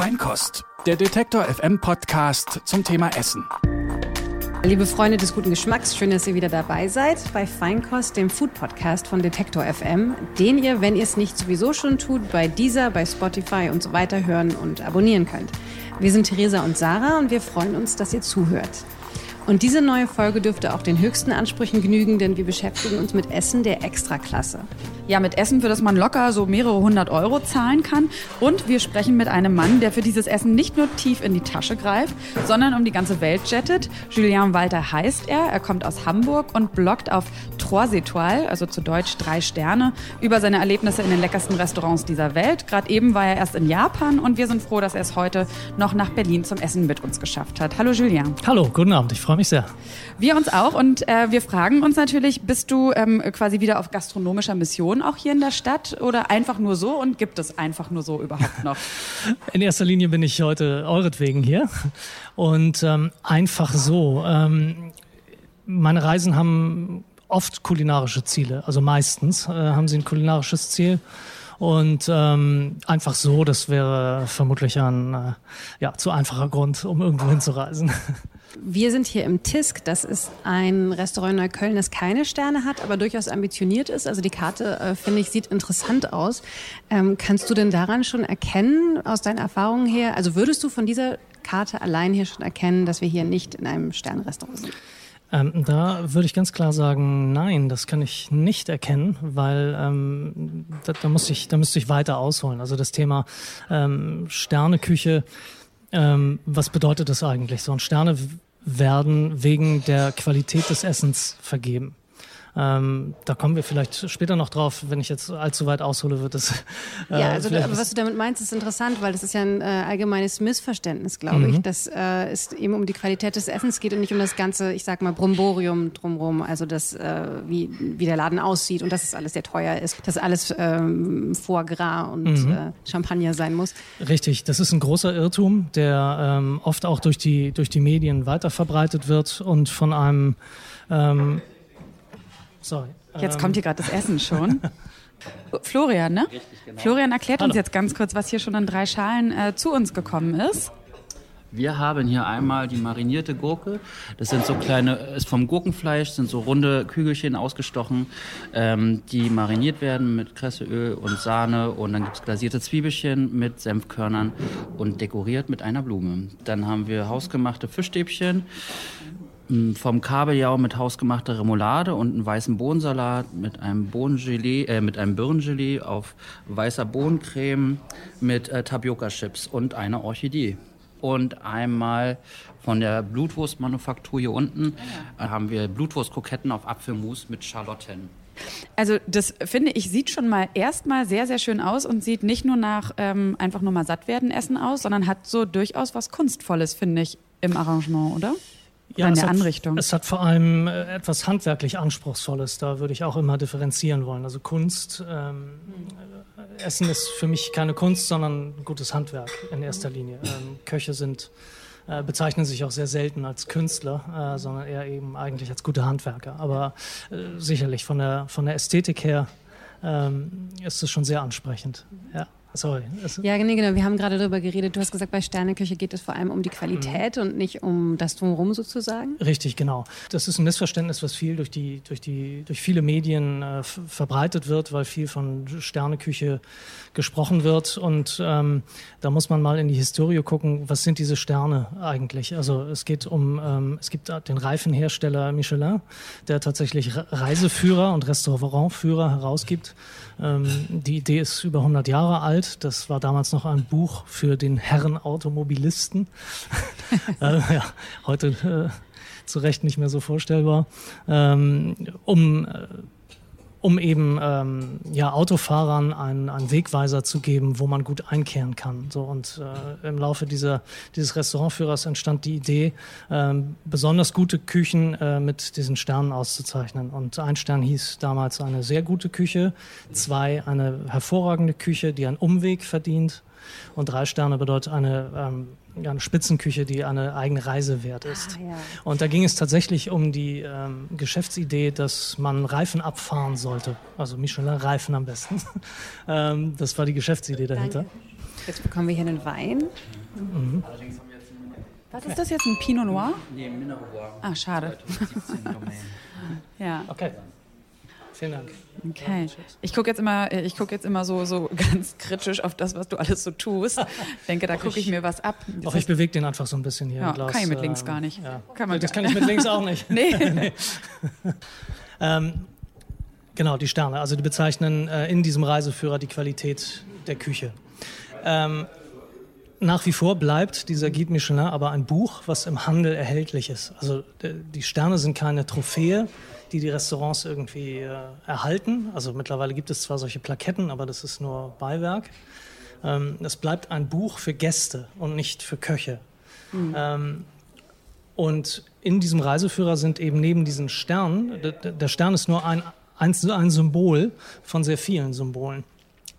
Feinkost, der Detektor FM Podcast zum Thema Essen. Liebe Freunde des guten Geschmacks, schön, dass ihr wieder dabei seid bei Feinkost, dem Food Podcast von Detektor FM, den ihr, wenn ihr es nicht sowieso schon tut, bei dieser, bei Spotify und so weiter hören und abonnieren könnt. Wir sind Theresa und Sarah und wir freuen uns, dass ihr zuhört. Und diese neue Folge dürfte auch den höchsten Ansprüchen genügen, denn wir beschäftigen uns mit Essen der Extraklasse. Ja, mit Essen, für das man locker so mehrere hundert Euro zahlen kann. Und wir sprechen mit einem Mann, der für dieses Essen nicht nur tief in die Tasche greift, sondern um die ganze Welt jettet. Julien Walter heißt er. Er kommt aus Hamburg und bloggt auf Trois Étoiles, also zu Deutsch drei Sterne, über seine Erlebnisse in den leckersten Restaurants dieser Welt. Gerade eben war er erst in Japan und wir sind froh, dass er es heute noch nach Berlin zum Essen mit uns geschafft hat. Hallo Julien. Hallo, guten Abend. Ich freue mich sehr. Wir uns auch und äh, wir fragen uns natürlich, bist du ähm, quasi wieder auf gastronomischer Mission auch hier in der Stadt oder einfach nur so und gibt es einfach nur so überhaupt noch? In erster Linie bin ich heute euretwegen hier und ähm, einfach so. Ähm, meine Reisen haben oft kulinarische Ziele, also meistens äh, haben sie ein kulinarisches Ziel. Und ähm, einfach so, das wäre vermutlich ein äh, ja, zu einfacher Grund, um irgendwo hinzureisen. Wir sind hier im Tisk. Das ist ein Restaurant in Neukölln, das keine Sterne hat, aber durchaus ambitioniert ist. Also die Karte, äh, finde ich, sieht interessant aus. Ähm, kannst du denn daran schon erkennen, aus deinen Erfahrungen her, also würdest du von dieser Karte allein hier schon erkennen, dass wir hier nicht in einem Sternrestaurant sind? Ähm, da würde ich ganz klar sagen, nein, das kann ich nicht erkennen, weil ähm, da, da, muss ich, da müsste ich weiter ausholen. Also das Thema ähm, Sterneküche ähm, was bedeutet das eigentlich? So ein Sterne werden wegen der Qualität des Essens vergeben. Ähm, da kommen wir vielleicht später noch drauf, wenn ich jetzt allzu weit aushole, wird es. Äh, ja, also da, was du damit meinst, ist interessant, weil das ist ja ein äh, allgemeines Missverständnis, glaube mhm. ich, dass äh, es eben um die Qualität des Essens geht und nicht um das ganze, ich sag mal, Bromborium drumherum, also das, äh, wie, wie der Laden aussieht und dass es alles sehr teuer ist, dass alles ähm, Foie Gras und mhm. Äh, Champagner sein muss. Richtig, das ist ein großer Irrtum, der ähm, oft auch durch die, durch die Medien weiterverbreitet wird und von einem ähm, Sorry. Jetzt ähm. kommt hier gerade das Essen schon. Florian, ne? Richtig, genau. Florian erklärt Hallo. uns jetzt ganz kurz, was hier schon in drei Schalen äh, zu uns gekommen ist. Wir haben hier einmal die marinierte Gurke. Das sind so kleine, ist vom Gurkenfleisch, sind so runde Kügelchen ausgestochen, ähm, die mariniert werden mit Kresseöl und Sahne. Und dann gibt es glasierte Zwiebelchen mit Senfkörnern und dekoriert mit einer Blume. Dann haben wir hausgemachte Fischstäbchen vom Kabeljau mit hausgemachter Remoulade und einem weißen Bohnensalat mit einem Bohnengelee, äh, mit einem Birnengelee auf weißer Bohnencreme mit äh, Tapioca-Chips und einer Orchidee. Und einmal von der Blutwurstmanufaktur hier unten äh, haben wir Blutwurstkroketten auf Apfelmus mit Schalotten. Also das finde ich sieht schon mal erstmal sehr sehr schön aus und sieht nicht nur nach ähm, einfach nur mal satt werden Essen aus, sondern hat so durchaus was kunstvolles finde ich im Arrangement, oder? Ja, in der hat, Anrichtung. Es hat vor allem äh, etwas handwerklich Anspruchsvolles. Da würde ich auch immer differenzieren wollen. Also Kunst, ähm, äh, Essen ist für mich keine Kunst, sondern gutes Handwerk in erster Linie. Ähm, Köche sind äh, bezeichnen sich auch sehr selten als Künstler, äh, sondern eher eben eigentlich als gute Handwerker. Aber äh, sicherlich von der, von der Ästhetik her ähm, ist es schon sehr ansprechend. Ja. Sorry. Ja, nee, genau. Wir haben gerade darüber geredet. Du hast gesagt, bei Sterneküche geht es vor allem um die Qualität mhm. und nicht um das Drumherum sozusagen. Richtig, genau. Das ist ein Missverständnis, was viel durch, die, durch, die, durch viele Medien äh, verbreitet wird, weil viel von Sterneküche gesprochen wird. Und ähm, da muss man mal in die Historie gucken, was sind diese Sterne eigentlich? Also es geht um, ähm, es gibt den Reifenhersteller Michelin, der tatsächlich Reiseführer und Restaurantführer herausgibt. Ähm, die Idee ist über 100 Jahre alt. Das war damals noch ein Buch für den Herren Automobilisten. äh, ja, heute äh, zu Recht nicht mehr so vorstellbar. Ähm, um äh, um eben ähm, ja, Autofahrern einen, einen Wegweiser zu geben, wo man gut einkehren kann. So, und äh, im Laufe dieser, dieses Restaurantführers entstand die Idee, ähm, besonders gute Küchen äh, mit diesen Sternen auszuzeichnen. Und ein Stern hieß damals eine sehr gute Küche, zwei eine hervorragende Küche, die einen Umweg verdient und drei Sterne bedeutet eine, ähm, eine Spitzenküche, die eine eigene Reise wert ist. Ah, ja. Und da ging es tatsächlich um die ähm, Geschäftsidee, dass man Reifen abfahren sollte. Also Michelin-Reifen am besten. ähm, das war die Geschäftsidee dahinter. Jetzt bekommen wir hier einen Wein. Mhm. Was ist das jetzt? Ein Pinot Noir? Nee, Mineral. Ah, schade. 2017 Domain. Ja. Okay. Vielen Dank. Okay. Ich gucke jetzt immer, ich gucke jetzt immer so, so ganz kritisch auf das, was du alles so tust. Denke, da gucke ich mir was ab. Auch ich bewege den einfach so ein bisschen hier Ja, im Glas. kann ich mit links ähm, gar nicht. Ja. Kann man das kann ich mit links auch nicht. Nee. Ähm, genau, die Sterne. Also die bezeichnen äh, in diesem Reiseführer die Qualität der Küche. Ähm, nach wie vor bleibt dieser Guide Michelin aber ein Buch, was im Handel erhältlich ist. Also die Sterne sind keine Trophäe, die die Restaurants irgendwie äh, erhalten. Also mittlerweile gibt es zwar solche Plaketten, aber das ist nur Beiwerk. Ähm, es bleibt ein Buch für Gäste und nicht für Köche. Ähm, und in diesem Reiseführer sind eben neben diesen Sternen, der Stern ist nur ein, ein, ein Symbol von sehr vielen Symbolen.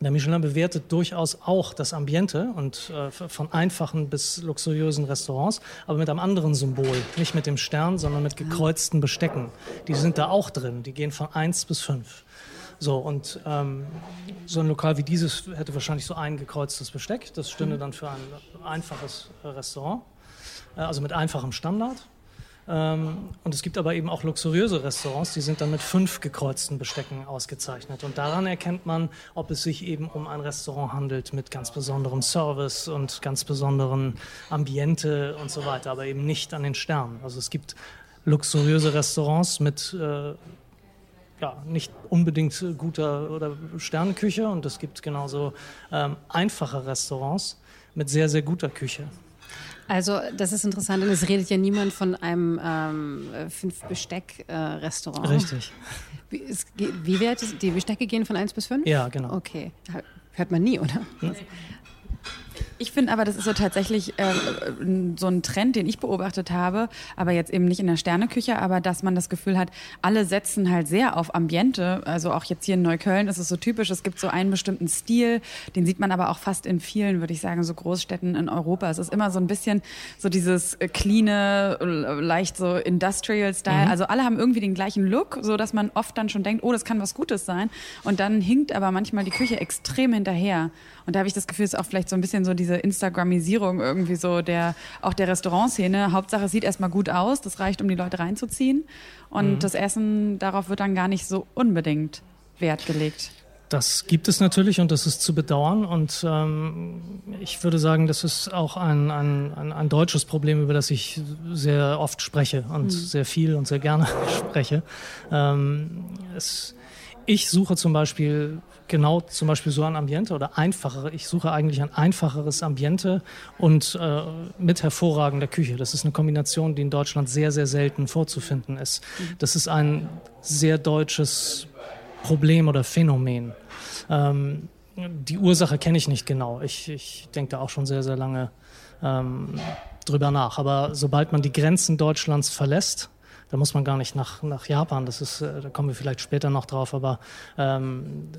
Der Michelin bewertet durchaus auch das Ambiente und äh, von einfachen bis luxuriösen Restaurants, aber mit einem anderen Symbol. Nicht mit dem Stern, sondern mit gekreuzten Bestecken. Die sind da auch drin. Die gehen von 1 bis 5. So, und ähm, so ein Lokal wie dieses hätte wahrscheinlich so ein gekreuztes Besteck. Das stünde dann für ein einfaches äh, Restaurant, äh, also mit einfachem Standard. Ähm, und es gibt aber eben auch luxuriöse Restaurants, die sind dann mit fünf gekreuzten Bestecken ausgezeichnet. Und daran erkennt man, ob es sich eben um ein Restaurant handelt mit ganz besonderem Service und ganz besonderen Ambiente und so weiter, aber eben nicht an den Sternen. Also es gibt luxuriöse Restaurants mit äh, ja, nicht unbedingt guter oder Sternenküche und es gibt genauso ähm, einfache Restaurants mit sehr, sehr guter Küche. Also das ist interessant und es redet ja niemand von einem ähm, Fünf-Besteck-Restaurant. Richtig. Wie, es wie weit ist, die Bestecke gehen von 1 bis 5? Ja, genau. Okay. Hört man nie, oder? Ich finde aber, das ist so tatsächlich äh, so ein Trend, den ich beobachtet habe, aber jetzt eben nicht in der Sterneküche, aber dass man das Gefühl hat, alle setzen halt sehr auf Ambiente. Also auch jetzt hier in Neukölln ist es so typisch, es gibt so einen bestimmten Stil, den sieht man aber auch fast in vielen, würde ich sagen, so Großstädten in Europa. Es ist immer so ein bisschen so dieses äh, cleane, äh, leicht so Industrial Style. Also alle haben irgendwie den gleichen Look, so dass man oft dann schon denkt, oh, das kann was Gutes sein. Und dann hinkt aber manchmal die Küche extrem hinterher. Und da habe ich das Gefühl, es ist auch vielleicht so ein bisschen so diese Instagramisierung irgendwie so der, auch der Restaurantszene. Hauptsache, es sieht erstmal gut aus. Das reicht, um die Leute reinzuziehen. Und das Essen, darauf wird dann gar nicht so unbedingt Wert gelegt. Das gibt es natürlich und das ist zu bedauern. Und ähm, ich würde sagen, das ist auch ein, ein, ein, deutsches Problem, über das ich sehr oft spreche und sehr viel und sehr gerne spreche. Ähm, es, ich suche zum Beispiel genau zum Beispiel so ein Ambiente oder einfachere. Ich suche eigentlich ein einfacheres Ambiente und äh, mit hervorragender Küche. Das ist eine Kombination, die in Deutschland sehr, sehr selten vorzufinden ist. Das ist ein sehr deutsches Problem oder Phänomen. Ähm, die Ursache kenne ich nicht genau. Ich, ich denke da auch schon sehr, sehr lange ähm, drüber nach. Aber sobald man die Grenzen Deutschlands verlässt, da muss man gar nicht nach, nach Japan, das ist, äh, da kommen wir vielleicht später noch drauf, aber ähm,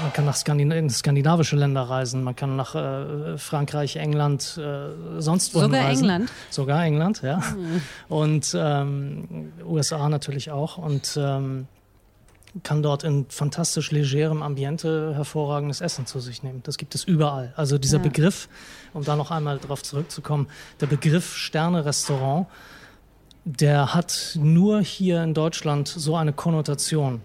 man kann nach Skandin in skandinavische Länder reisen, man kann nach äh, Frankreich, England, äh, sonst wohin Sogar reisen. England? Sogar England, ja. Und ähm, USA natürlich auch. Und ähm, kann dort in fantastisch legerem Ambiente hervorragendes Essen zu sich nehmen. Das gibt es überall. Also dieser Ja. Begriff, um da noch einmal drauf zurückzukommen, der Begriff Sterne-Restaurant, der hat nur hier in Deutschland so eine Konnotation.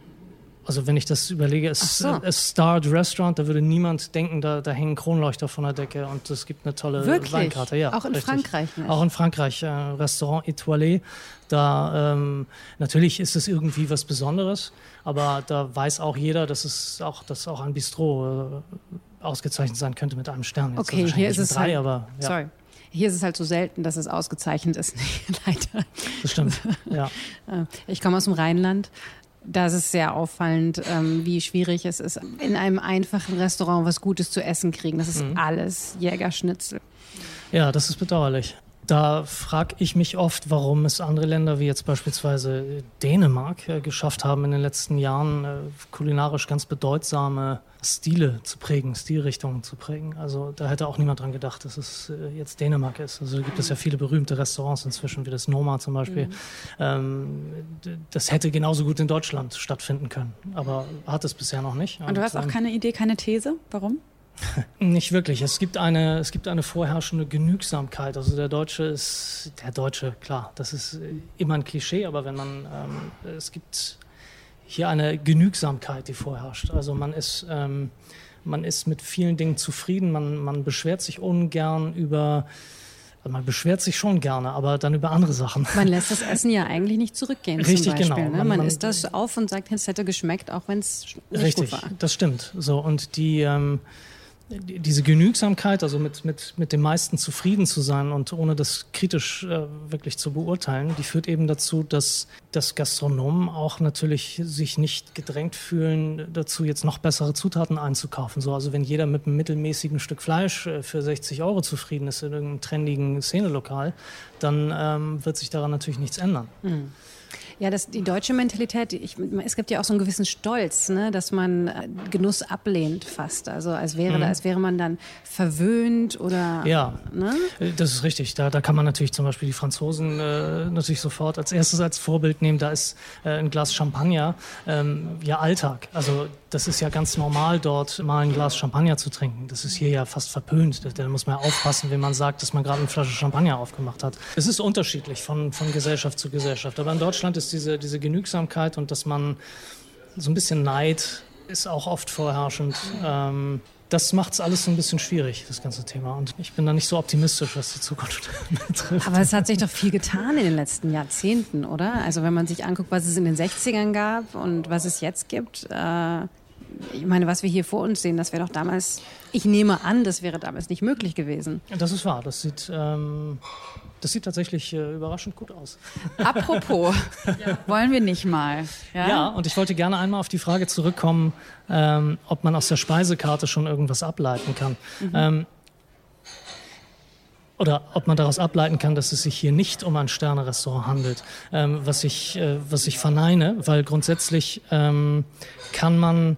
Also wenn ich das überlege, es so. a Starred Restaurant, da würde niemand denken, da, da hängen Kronleuchter von der Decke und es gibt eine tolle Wirklich? Weinkarte. Ja, Auch in richtig. Frankreich nicht? Auch in Frankreich, äh, Restaurant Etoilé. Da ähm, natürlich ist es irgendwie was Besonderes, aber da weiß auch jeder, dass es auch, dass auch ein Bistro äh, ausgezeichnet sein könnte mit einem Stern. Jetzt Okay, hier ist es drei, halt, aber ja, Sorry. Hier ist es halt so selten, dass es ausgezeichnet ist. Leider. das stimmt. ja. Äh, Ich komme aus dem Rheinland. Da ist es sehr auffallend, ähm, wie schwierig es ist, in einem einfachen Restaurant was Gutes zu essen kriegen. Das ist Mhm. alles Jägerschnitzel. Ja, das ist bedauerlich. Da frage ich mich oft, warum es andere Länder wie jetzt beispielsweise Dänemark äh, geschafft haben, in den letzten Jahren äh, kulinarisch ganz bedeutsame Stile zu prägen, Stilrichtungen zu prägen. Also da hätte auch niemand dran gedacht, dass es äh, jetzt Dänemark ist. Also da gibt es ja viele berühmte Restaurants inzwischen, wie das Noma zum Beispiel. Ähm, d- das hätte genauso gut in Deutschland stattfinden können, aber hat es bisher noch nicht. Und du hast auch ähm, keine Idee, keine These? Warum? Nicht wirklich. Es gibt eine, es gibt eine vorherrschende Genügsamkeit. Also der Deutsche ist, der Deutsche, klar, das ist immer ein Klischee, aber wenn man, ähm, es gibt hier eine Genügsamkeit, die vorherrscht. Also man ist, ähm, man ist mit vielen Dingen zufrieden, man, man beschwert sich ungern über, man beschwert sich schon gerne, aber dann über andere Sachen. Man lässt das Essen ja eigentlich nicht zurückgehen. Richtig, Beispiel, genau. Ne? Man- Man, isst das auf und sagt, es hätte geschmeckt, auch wenn es nicht Richtig, gut war. das stimmt. So und die ähm, die- diese Genügsamkeit, also mit, mit, mit dem meisten zufrieden zu sein und ohne das kritisch äh, wirklich zu beurteilen, die führt eben dazu, dass, dass Gastronomen auch natürlich sich nicht gedrängt fühlen, dazu jetzt noch bessere Zutaten einzukaufen. So, also wenn jeder mit einem mittelmäßigen Stück Fleisch äh, für 60 Euro zufrieden ist in irgendeinem trendigen Szenelokal, dann ähm, wird sich daran natürlich nichts ändern. Ja, das, die deutsche Mentalität, ich, es gibt ja auch so einen gewissen Stolz, ne, dass man äh, Genuss ablehnt fast. Also als wäre, als wäre man dann verwöhnt oder. Mhm. Ja. Ne? Äh, Das ist richtig. Da, da kann man natürlich zum Beispiel die Franzosen äh, natürlich sofort als erstes als Vorbild nehmen. Da ist äh, ein Glas Champagner ähm, ja Alltag. Also das ist ja ganz normal, dort mal ein Glas Champagner zu trinken. Das ist hier ja fast verpönt. Da, da muss man ja aufpassen, wenn man sagt, dass man gerade eine Flasche Champagner aufgemacht hat. Es ist unterschiedlich von, von Gesellschaft zu Gesellschaft. Aber in Deutschland ist diese, diese Genügsamkeit und dass man so ein bisschen Neid ist auch oft vorherrschend. Ähm, das macht es alles so ein bisschen schwierig, das ganze Thema. Und ich bin da nicht so optimistisch, was die Zukunft betrifft. Aber es hat sich doch viel getan in den letzten Jahrzehnten, oder? Also wenn man sich anguckt, was es in den 60ern gab und was es jetzt gibt. Äh, ich meine, was wir hier vor uns sehen, das wäre doch damals, ich nehme an, das wäre damals nicht möglich gewesen. Das ist wahr. Das sieht, ähm, das sieht tatsächlich äh, überraschend gut aus. Apropos, wollen wir nicht mal. Ja? Ja, und ich wollte gerne einmal auf die Frage zurückkommen, ähm, ob man aus der Speisekarte schon irgendwas ableiten kann. Ähm, oder ob man daraus ableiten kann, dass es sich hier nicht um ein Sterne-Restaurant handelt, ähm, was, ich, äh, was ich verneine, weil grundsätzlich ähm, kann man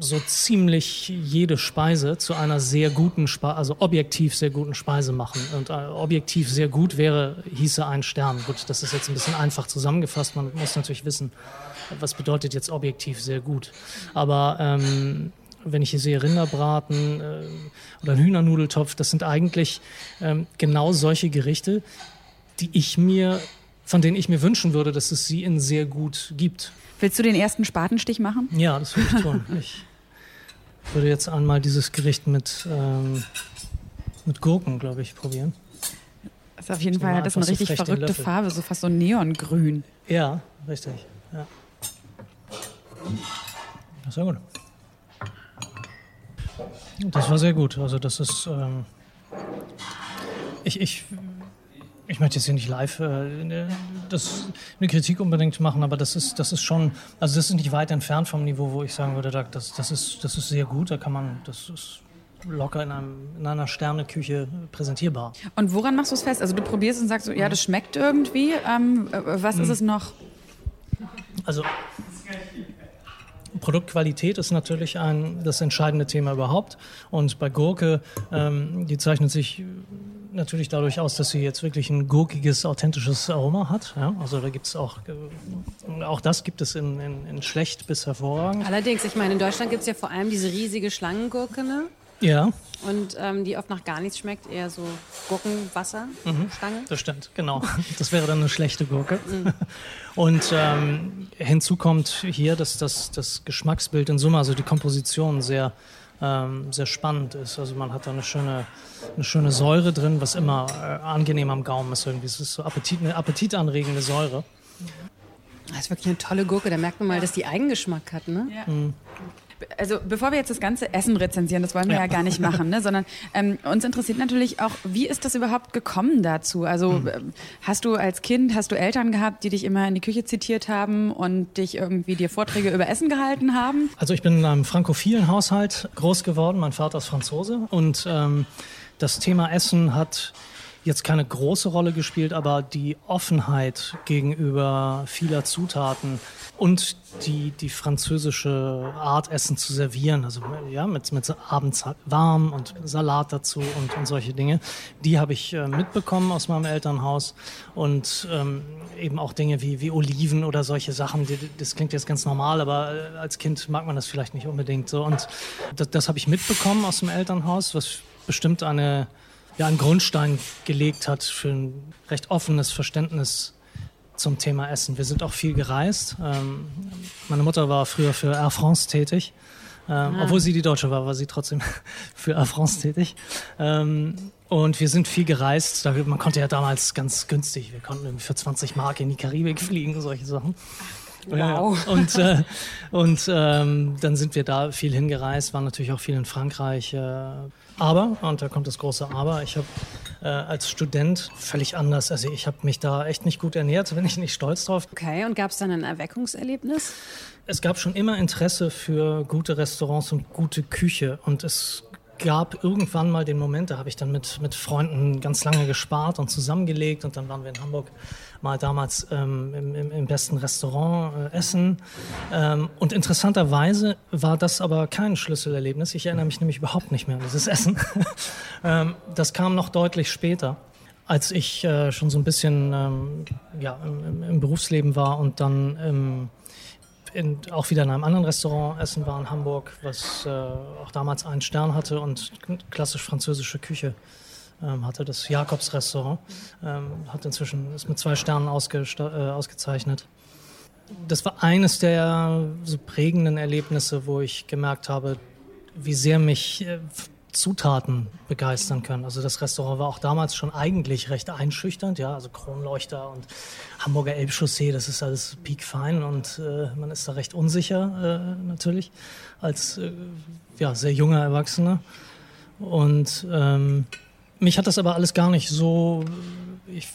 so ziemlich jede Speise zu einer sehr guten Speise, also objektiv sehr guten Speise machen. Und äh, objektiv sehr gut wäre, hieße ein Stern. Gut, das ist jetzt ein bisschen einfach zusammengefasst. Man muss natürlich wissen, was bedeutet jetzt objektiv sehr gut. Aber ähm, wenn ich hier sehe Rinderbraten äh, oder einen Hühnernudeltopf, das sind eigentlich ähm, genau solche Gerichte, die ich mir, von denen ich mir wünschen würde, dass es sie in sehr gut gibt. Willst du den ersten Spatenstich machen? Ja, das würde ich tun. Ich würde jetzt einmal dieses Gericht mit, ähm, mit Gurken, glaube ich, probieren. Das ist auf jeden Fall hat das eine so richtig verrückte. Farbe, so fast so neongrün. Ja, richtig. Ja. Das war gut. Das war sehr gut. Also das ist. Ähm, ich, ich, ich möchte jetzt hier nicht live äh, das, eine Kritik unbedingt machen, aber das ist, das ist schon, also das ist nicht weit entfernt vom Niveau, wo ich sagen würde, da- das, das, ist, das ist sehr gut, da kann man, das ist locker in, einem, in einer Sterneküche präsentierbar. Und woran machst du es fest? Also du probierst und sagst so, ja, das schmeckt irgendwie. Ähm, äh, was Hm. ist es noch? Also Produktqualität ist natürlich ein, das entscheidende Thema überhaupt. Und bei Gurke, ähm, die zeichnet sich natürlich dadurch aus, dass sie jetzt wirklich ein gurkiges, authentisches Aroma hat. Ja? Also da gibt es auch, äh, auch das gibt es in, in, in schlecht bis hervorragend. Allerdings, ich meine, in Deutschland gibt es ja vor allem diese riesige Schlangengurke, ne? Ja, Und ähm, die oft nach gar nichts schmeckt, eher so Gurkenwasser, Mhm. Stange. das stimmt, genau. Das wäre dann eine schlechte Gurke. Und ähm, hinzu kommt hier, dass das, das Geschmacksbild in Summe, also die Komposition sehr, ähm, sehr spannend ist. Also man hat da eine schöne, eine schöne Säure drin, was immer äh, angenehm am Gaumen ist irgendwie. Es ist so Appetit, eine appetitanregende Säure. Das ist wirklich eine tolle Gurke. Da merkt man mal, dass die Eigengeschmack hat, ne? Also bevor wir jetzt das ganze Essen rezensieren, das wollen wir ja, Ja. gar nicht machen, ne? sondern ähm, uns interessiert natürlich auch, wie ist das überhaupt gekommen dazu? Also Hm. ähm, hast du als Kind, hast du Eltern gehabt, die dich immer in die Küche zitiert haben und dich irgendwie dir Vorträge über Essen gehalten haben? Also ich bin in einem frankophilen Haushalt groß geworden. Mein Vater ist Franzose und ähm, das Thema Essen hat jetzt keine große Rolle gespielt, aber die Offenheit gegenüber vieler Zutaten und die, die französische Art, Essen zu servieren, also ja, mit, mit abends warm und Salat dazu und, und solche Dinge, die habe ich äh, mitbekommen aus meinem Elternhaus und ähm, eben auch Dinge wie, wie Oliven oder solche Sachen, die, das klingt jetzt ganz normal, aber äh, als Kind mag man das vielleicht nicht unbedingt so und das, das habe ich mitbekommen aus dem Elternhaus, was bestimmt eine ja, einen Grundstein gelegt hat für ein recht offenes Verständnis zum Thema Essen. Wir sind auch viel gereist. Ähm, meine Mutter war früher für Air France tätig. Ähm, ah. Obwohl sie die Deutsche war, war sie trotzdem für Air France tätig. Ähm, und wir sind viel gereist. man konnte ja damals ganz günstig, wir konnten für 20 Mark in die Karibik fliegen, solche Sachen. Wow. und äh, und ähm, dann sind wir da viel hingereist, waren natürlich auch viel in Frankreich. Äh, aber, und da kommt das große Aber, ich habe äh, als Student völlig anders, also ich habe mich da echt nicht gut ernährt, bin ich nicht stolz drauf. Okay, und gab es dann ein Erweckungserlebnis? Es gab schon immer Interesse für gute Restaurants und gute Küche und es gab irgendwann mal den Moment, da habe ich dann mit, mit Freunden ganz lange gespart und zusammengelegt und dann waren wir in Hamburg mal damals ähm, im, im, besten Restaurant äh, essen. Ähm, und interessanterweise war das aber kein Schlüsselerlebnis. Ich erinnere mich nämlich überhaupt nicht mehr an dieses Essen. ähm, das kam noch deutlich später, als ich äh, schon so ein bisschen ähm, ja, im, im, Berufsleben war und dann in, auch wieder in einem anderen Restaurant essen war in Hamburg, was äh, auch damals einen Stern hatte und klassisch französische Küche ähm, hatte das Jakobs-Restaurant, ähm, hat inzwischen ist mit zwei Sternen äh, ausgezeichnet. Das war eines der so prägenden Erlebnisse, wo ich gemerkt habe, wie sehr mich äh, Zutaten begeistern können. Also das Restaurant war auch damals schon eigentlich recht einschüchternd, ja, also Kronleuchter und Hamburger Elbchaussee, das ist alles piekfein und äh, man ist da recht unsicher äh, natürlich als äh, ja, sehr junger Erwachsener. Und ähm, mich hat das aber alles gar nicht so, ich,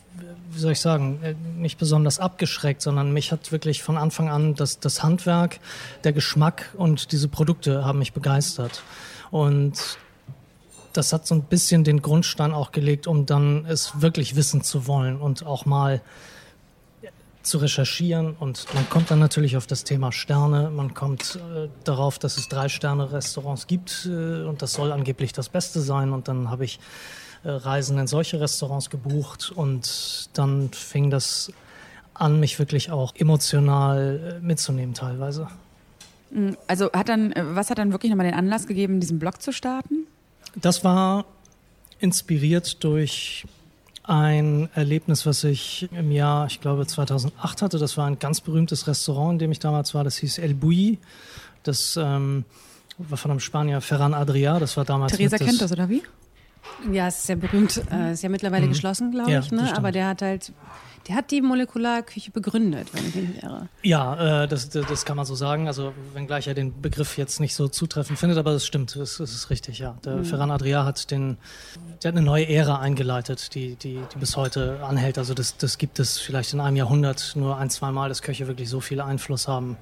wie soll ich sagen, nicht besonders abgeschreckt, sondern mich hat wirklich von Anfang an das, das Handwerk, der Geschmack und diese Produkte haben mich begeistert. Und das hat so ein bisschen den Grundstein auch gelegt, um dann es wirklich wissen zu wollen und auch mal zu recherchieren. Und man kommt dann natürlich auf das Thema Sterne, man kommt äh, darauf, dass es drei Sterne Restaurants gibt äh, und das soll angeblich das Beste sein. Und dann habe ich Reisen in solche Restaurants gebucht und dann fing das an, mich wirklich auch emotional äh, mitzunehmen teilweise. Mm, also hat dann, äh, was hat dann wirklich nochmal den Anlass gegeben, diesen Blog zu starten? Das war inspiriert durch ein Erlebnis, was ich im Jahr, ich glaube 2008 hatte. Das war ein ganz berühmtes Restaurant, in dem ich damals war. Das hieß El Bouilly. Das ähm, war von einem Spanier Ferran Adria. Das war damals. Theresa kennt das, oder wie? Ja, es ist sehr berühmt. Äh, ist ja mittlerweile mhm. geschlossen, glaube ich. ne? Aber der hat halt, der hat die Molekularküche begründet, wenn ich mich irre. Ja, äh, das, das kann man so sagen. Also wenngleich er den Begriff jetzt nicht so zutreffend findet, aber das stimmt, das, das ist richtig, ja. Der mhm. Ferran Adria hat den, der hat eine neue Ära eingeleitet, die, die, die bis heute anhält. Also das, das gibt es vielleicht in einem Jahrhundert nur ein, zwei Mal, dass Köche wirklich so viel Einfluss haben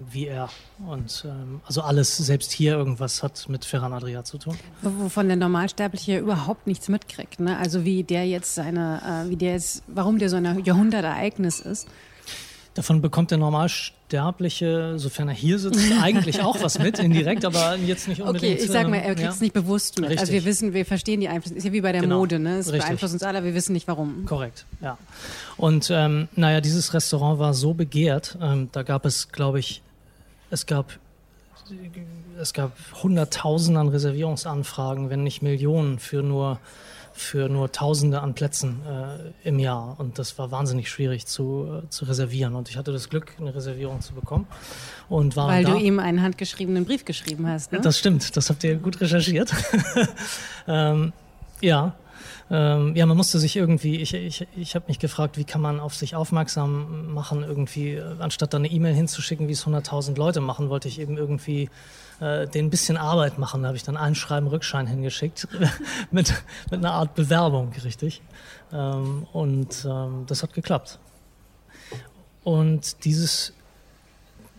wie er. Und ähm, also alles, selbst hier irgendwas hat mit Ferran Adria zu tun. Wovon der Normalsterbliche überhaupt nichts mitkriegt. Ne? Also wie der jetzt seine, äh, wie der jetzt, warum der so ein Jahrhundertereignis ist. Davon bekommt der Normalsterbliche, sofern er hier sitzt, eigentlich auch was mit, indirekt, aber jetzt nicht unbedingt. Okay, ich sag mal, er kriegt es ja? nicht bewusst mit. Richtig. Also wir wissen, wir verstehen die Einflüsse. Ist ja wie bei der genau. Mode, ne? Es Richtig. beeinflusst uns alle, wir wissen nicht warum. Korrekt, ja. Und ähm, naja, dieses Restaurant war so begehrt, ähm, da gab es, glaube ich, es gab, es gab Hunderttausende an Reservierungsanfragen, wenn nicht Millionen für nur, für nur Tausende an Plätzen äh, im Jahr. Und das war wahnsinnig schwierig zu, äh, zu reservieren. Und ich hatte das Glück, eine Reservierung zu bekommen. Und war Weil da. du ihm einen handgeschriebenen Brief geschrieben hast. Ne? Das stimmt, das habt ihr gut recherchiert. ähm, ja, ähm, ja, man musste sich irgendwie, ich, ich, ich habe mich gefragt, wie kann man auf sich aufmerksam machen, irgendwie, äh, anstatt da eine E-Mail hinzuschicken, wie es 100.000 Leute machen, wollte ich eben irgendwie äh, den ein bisschen Arbeit machen. Da habe ich dann einen Schreiben Rückschein hingeschickt mit, mit einer Art Bewerbung, richtig. Ähm, und ähm, das hat geklappt. Und dieses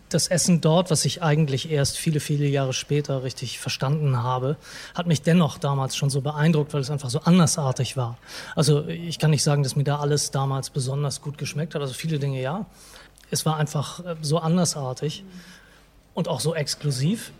das Essen dort, was ich eigentlich erst viele, viele Jahre später richtig verstanden habe, hat mich dennoch damals schon so beeindruckt, weil es einfach so andersartig war. Also ich kann nicht sagen, dass mir da alles damals besonders gut geschmeckt hat. Also viele Dinge ja. Es war einfach äh, so andersartig und auch so exklusiv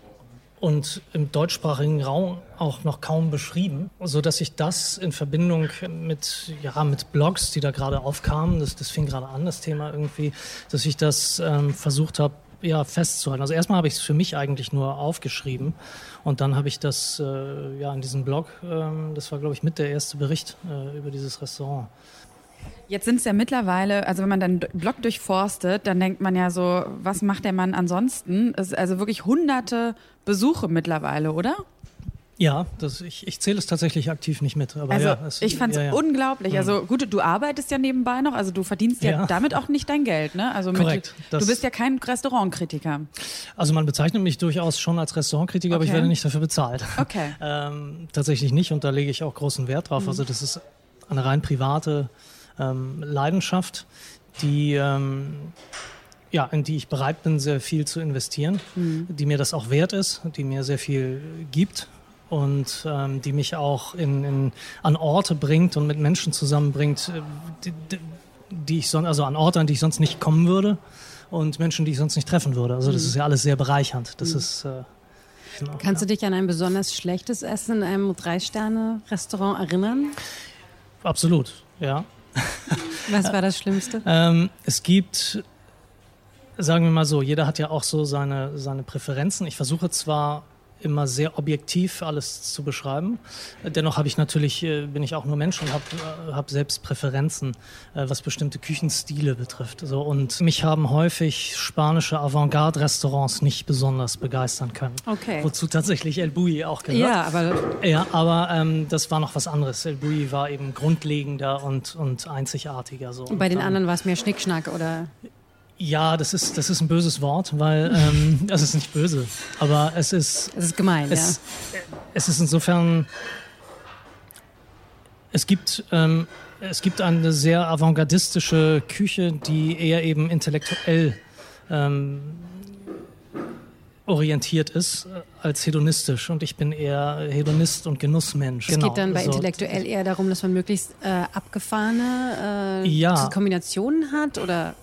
und im deutschsprachigen Raum auch noch kaum beschrieben, so dass ich das in Verbindung mit ja mit Blogs, die da gerade aufkamen, das, das fing gerade an das Thema irgendwie, dass ich das ähm, versucht habe ja festzuhalten. Also erstmal habe ich es für mich eigentlich nur aufgeschrieben und dann habe ich das äh, ja in diesem Blog, ähm, das war glaube ich mit der erste Bericht äh, über dieses Restaurant. Jetzt sind es ja mittlerweile, also wenn man dann Blog durchforstet, dann denkt man ja so, was macht der Mann ansonsten? Es also wirklich hunderte Besuche mittlerweile, oder? Ja, das, ich, ich zähle es tatsächlich aktiv nicht mit. Also ja, es, ich fand es ja, ja. unglaublich. Also gut, du arbeitest ja nebenbei noch, also du verdienst ja, damit auch nicht dein Geld, ne? Also mit, Korrekt, du das- bist ja kein Restaurantkritiker. Also man bezeichnet mich durchaus schon als Restaurantkritiker, aber ich Okay. werde nicht dafür bezahlt. Okay. ähm, tatsächlich nicht und da lege ich auch großen Wert drauf. Also das ist eine rein private ähm, Leidenschaft, die ähm, ja, in die ich bereit bin, sehr viel zu investieren, die mir das auch wert ist, die mir sehr viel gibt und ähm, die mich auch in, in, an Orte bringt und mit Menschen zusammenbringt, äh, die, die, ich sonst, also an Orte, an die ich sonst nicht kommen würde und Menschen, die ich sonst nicht treffen würde. Also das ist ja alles sehr bereichernd. Das ist äh, genau, Kannst ja. du dich an ein besonders schlechtes Essen in einem Drei-Sterne-Restaurant erinnern? Absolut, ja. Was war das Schlimmste? Ähm, es gibt, sagen wir mal so, jeder hat ja auch so seine, seine Präferenzen. Ich versuche zwar immer sehr objektiv alles zu beschreiben. Dennoch habe ich natürlich, äh, bin ich auch nur Mensch und habe äh, hab selbst Präferenzen, äh, was bestimmte Küchenstile betrifft. So, und mich haben häufig spanische Avantgarde-Restaurants nicht besonders begeistern können. Okay. Wozu tatsächlich El Bulli auch gehört. Ja, aber Ja, aber ähm, das war noch was anderes. El Bulli war eben grundlegender und, und einzigartiger. So. bei Und den anderen war es mehr Schnickschnack oder Ja, das ist, das ist ein böses Wort, weil ähm, das ist nicht böse, aber es ist, es ist gemein, es, es ist insofern, es gibt, ähm, es gibt eine sehr avantgardistische Küche, die eher eben intellektuell ähm, orientiert ist äh, als hedonistisch und ich bin eher Hedonist und Genussmensch. Es Genau, geht dann bei so. intellektuell eher darum, dass man möglichst äh, abgefahrene äh, Ja. Kombinationen hat oder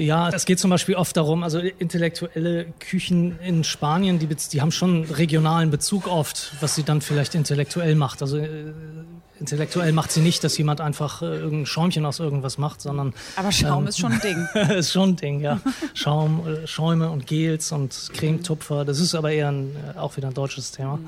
Ja, es geht zum Beispiel oft darum, also intellektuelle Küchen in Spanien, die, die haben schon regionalen Bezug oft, was sie dann vielleicht intellektuell macht. Also äh, intellektuell macht sie nicht, dass jemand einfach äh, irgendein Schäumchen aus irgendwas macht, sondern Aber Schaum ist schon ein Ding. ist schon ein Ding, ja. Schaum, äh, Schäume und Gels und Cremetupfer, das ist aber eher ein, äh, auch wieder ein deutsches Thema.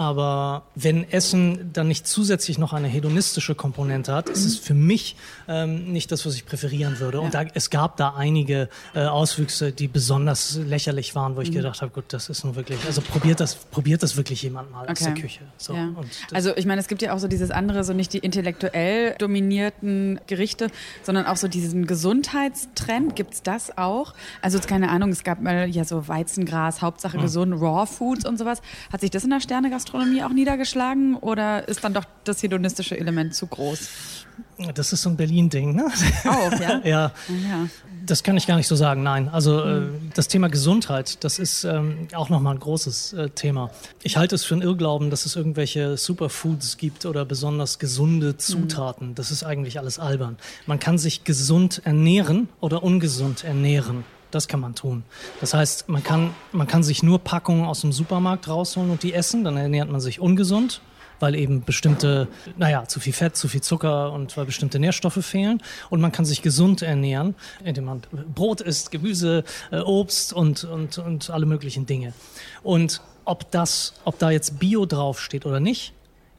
Aber wenn Essen dann nicht zusätzlich noch eine hedonistische Komponente hat, ist es für mich ähm, nicht das, was ich präferieren würde. Und da, es gab da einige äh, Auswüchse, die besonders lächerlich waren, wo ich gedacht habe, gut, das ist nun wirklich, also probiert das, probiert das wirklich jemand mal aus Okay. der Küche. So, Ja. Also ich meine, es gibt ja auch so dieses andere, so nicht die intellektuell dominierten Gerichte, sondern auch so diesen Gesundheitstrend. Gibt's das auch? Also jetzt keine Ahnung, es gab mal ja so Weizengras, Hauptsache Hm. gesund, Raw Foods und sowas. Hat sich das in der Sternegastronomie auch niedergeschlagen oder ist dann doch das hedonistische Element zu groß? das ist so ein Berlin-Ding, ne? Auch, ja? ja. ja. Das kann ich gar nicht so sagen, nein. Also Hm. äh, das Thema Gesundheit, das ist ähm, auch nochmal ein großes äh, Thema. Ich halte es für einen Irrglauben, dass es irgendwelche Superfoods gibt oder besonders Hm. gesunde Zutaten. Das ist eigentlich alles albern. Man kann sich gesund ernähren oder ungesund ernähren. Das kann man tun. Das heißt, man kann, man kann sich nur Packungen aus dem Supermarkt rausholen und die essen, dann ernährt man sich ungesund weil eben bestimmte, naja, zu viel Fett, zu viel Zucker und weil bestimmte Nährstoffe fehlen. Und man kann sich gesund ernähren, indem man Brot isst, Gemüse, äh, Obst und, und, und alle möglichen Dinge. Und ob das, ob da jetzt Bio draufsteht oder nicht,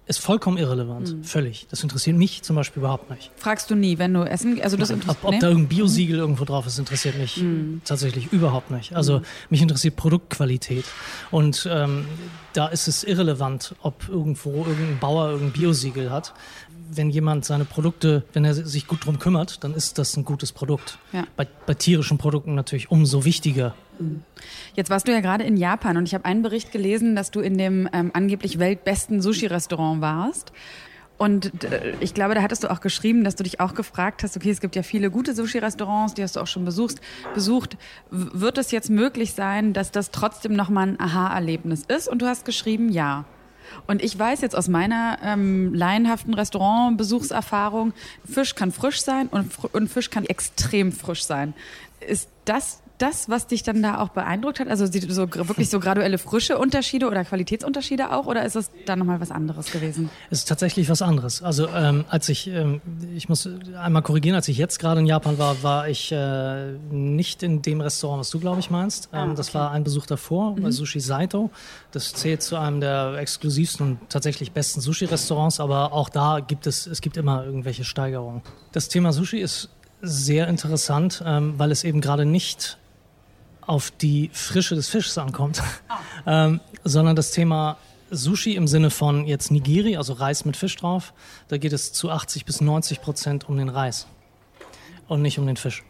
ist vollkommen irrelevant. Völlig. Das interessiert mich zum Beispiel überhaupt nicht. Fragst du nie, wenn du essen, also das Ob, interessiert ob da irgendein Biosiegel irgendwo drauf ist, interessiert mich tatsächlich überhaupt nicht. Also mich interessiert Produktqualität. Und ähm, da ist es irrelevant, ob irgendwo irgendein Bauer irgendein Biosiegel hat. Wenn jemand seine Produkte, wenn er sich gut drum kümmert, dann ist das ein gutes Produkt. Ja. Bei, bei tierischen Produkten natürlich umso wichtiger. Jetzt warst du ja gerade in Japan und ich habe einen Bericht gelesen, dass du in dem ähm, angeblich weltbesten Sushi-Restaurant warst. Und äh, ich glaube, da hattest du auch geschrieben, dass du dich auch gefragt hast, okay, es gibt ja viele gute Sushi-Restaurants, die hast du auch schon besucht. besucht. Wird es jetzt möglich sein, dass das trotzdem nochmal ein Aha-Erlebnis ist? Und du hast geschrieben, ja. Und ich weiß jetzt aus meiner ähm, laienhaften Restaurantbesuchserfahrung, Fisch kann frisch sein und, und Fisch kann extrem frisch sein. Ist das das, was dich dann da auch beeindruckt hat? Also so, wirklich so graduelle frische Unterschiede oder Qualitätsunterschiede auch? Oder ist es da nochmal was anderes gewesen? Es ist tatsächlich was anderes. Also ähm, als ich, ähm, ich muss einmal korrigieren, als ich jetzt gerade in Japan war, war ich äh, nicht in dem Restaurant, was du, glaube ich, meinst. Ähm, ah, okay. Das war ein Besuch davor, mhm. bei Sushi Saito. Das zählt zu einem der exklusivsten und tatsächlich besten Sushi-Restaurants, aber auch da gibt es, es gibt immer irgendwelche Steigerungen. Das Thema Sushi ist sehr interessant, ähm, weil es eben gerade nicht auf die Frische des Fisches ankommt, ah. ähm, sondern das Thema Sushi im Sinne von jetzt Nigiri, also Reis mit Fisch drauf, da geht es zu 80 bis 90 Prozent um den Reis und nicht um den Fisch.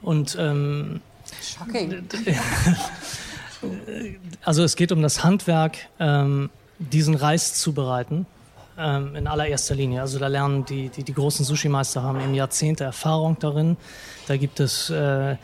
Und ähm, Shocking. also es geht um das Handwerk, ähm, diesen Reis zu bereiten ähm, in allererster Linie. Also da lernen die, die, die großen Sushi-Meister haben eben Jahrzehnte Erfahrung darin. Da gibt es äh,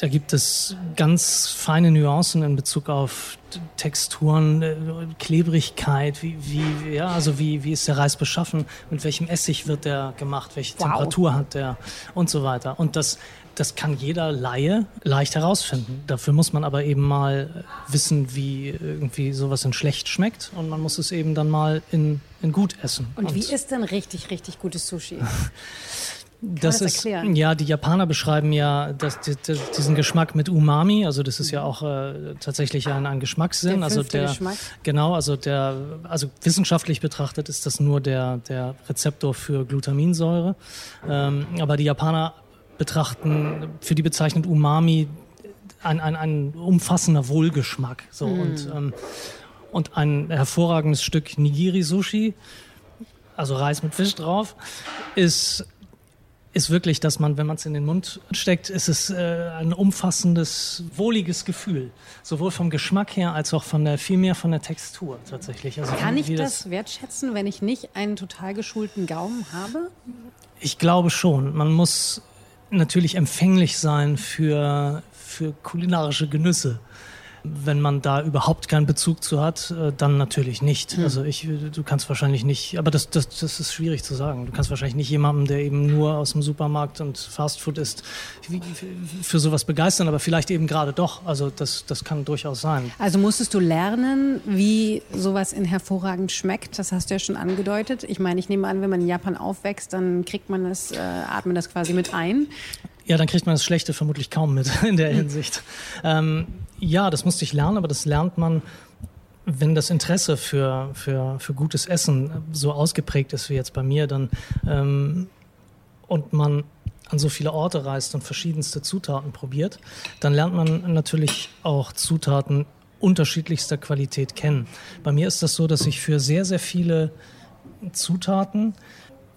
da gibt es ganz feine Nuancen in Bezug auf Texturen, äh, Klebrigkeit, wie, wie, ja, also wie, wie ist der Reis beschaffen, mit welchem Essig wird der gemacht, welche wow. Temperatur hat der und so weiter. Und das, das kann jeder Laie leicht herausfinden. Dafür muss man aber eben mal wissen, wie irgendwie sowas in schlecht schmeckt und man muss es eben dann mal in, in gut essen. Und, und wie ist denn richtig, richtig gutes Sushi? das, das ist ja die Japaner beschreiben ja das, die, diesen Geschmack mit Umami, also das ist ja auch äh, tatsächlich ein, ein Geschmackssinn, der also der Geschmack. genau, also der also wissenschaftlich betrachtet ist das nur der der Rezeptor für Glutaminsäure, ähm, aber die Japaner betrachten für die bezeichnet Umami ein, ein, ein umfassender Wohlgeschmack so mm. und ähm, und ein hervorragendes Stück Nigiri Sushi also Reis mit Fisch drauf, ist ist wirklich, dass man, wenn man es in den Mund steckt, ist es äh, ein umfassendes, wohliges Gefühl. Sowohl vom Geschmack her als auch von der, viel mehr von der Textur tatsächlich. Also Kann ich das, das wertschätzen, wenn ich nicht einen total geschulten Gaumen habe? Ich glaube schon. Man muss natürlich empfänglich sein für, für kulinarische Genüsse. Wenn man da überhaupt keinen Bezug zu hat, äh, dann natürlich nicht. Hm. Also ich, du kannst wahrscheinlich nicht, aber das, das, das ist schwierig zu sagen. Du kannst wahrscheinlich nicht jemanden, der eben nur aus dem Supermarkt und Fastfood isst, für sowas begeistern, aber vielleicht eben gerade doch. Also das, das kann durchaus sein. Also musstest du lernen, wie sowas in hervorragend schmeckt. Das hast du ja schon angedeutet. Ich meine, ich nehme an, wenn man in Japan aufwächst, dann kriegt man das, äh, atmet das quasi mit ein. Ja, dann kriegt man das Schlechte vermutlich kaum mit in der Hinsicht. Ähm, ja, das musste ich lernen, aber das lernt man, wenn das Interesse für, für, für gutes Essen so ausgeprägt ist wie jetzt bei mir, dann ähm, und man an so viele Orte reist und verschiedenste Zutaten probiert, dann lernt man natürlich auch Zutaten unterschiedlichster Qualität kennen. Bei mir ist das so, dass ich für sehr, sehr viele Zutaten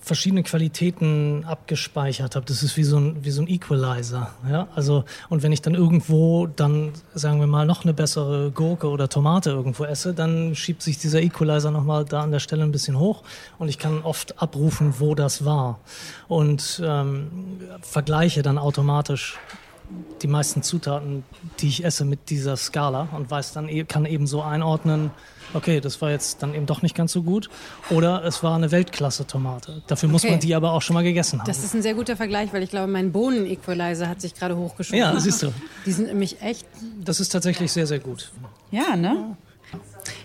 verschiedene Qualitäten abgespeichert habe. Das ist wie so ein, wie so ein Equalizer. Ja? Also, und wenn ich dann irgendwo dann, sagen wir mal, noch eine bessere Gurke oder Tomate irgendwo esse, dann schiebt sich dieser Equalizer nochmal da an der Stelle ein bisschen hoch und ich kann oft abrufen, wo das war. Und ähm, vergleiche dann automatisch die meisten Zutaten, die ich esse, mit dieser Skala und weiß dann, e-, kann eben so einordnen, okay, das war jetzt dann eben doch nicht ganz so gut. Oder es war eine Weltklasse-Tomate. Dafür muss okay. man die aber auch schon mal gegessen haben. Das ist ein sehr guter Vergleich, weil ich glaube, mein Bohnen-Equalizer hat sich gerade hochgeschoben. Ja, siehst du. Die sind nämlich echt. Das ist tatsächlich sehr, sehr gut. Ja, ne?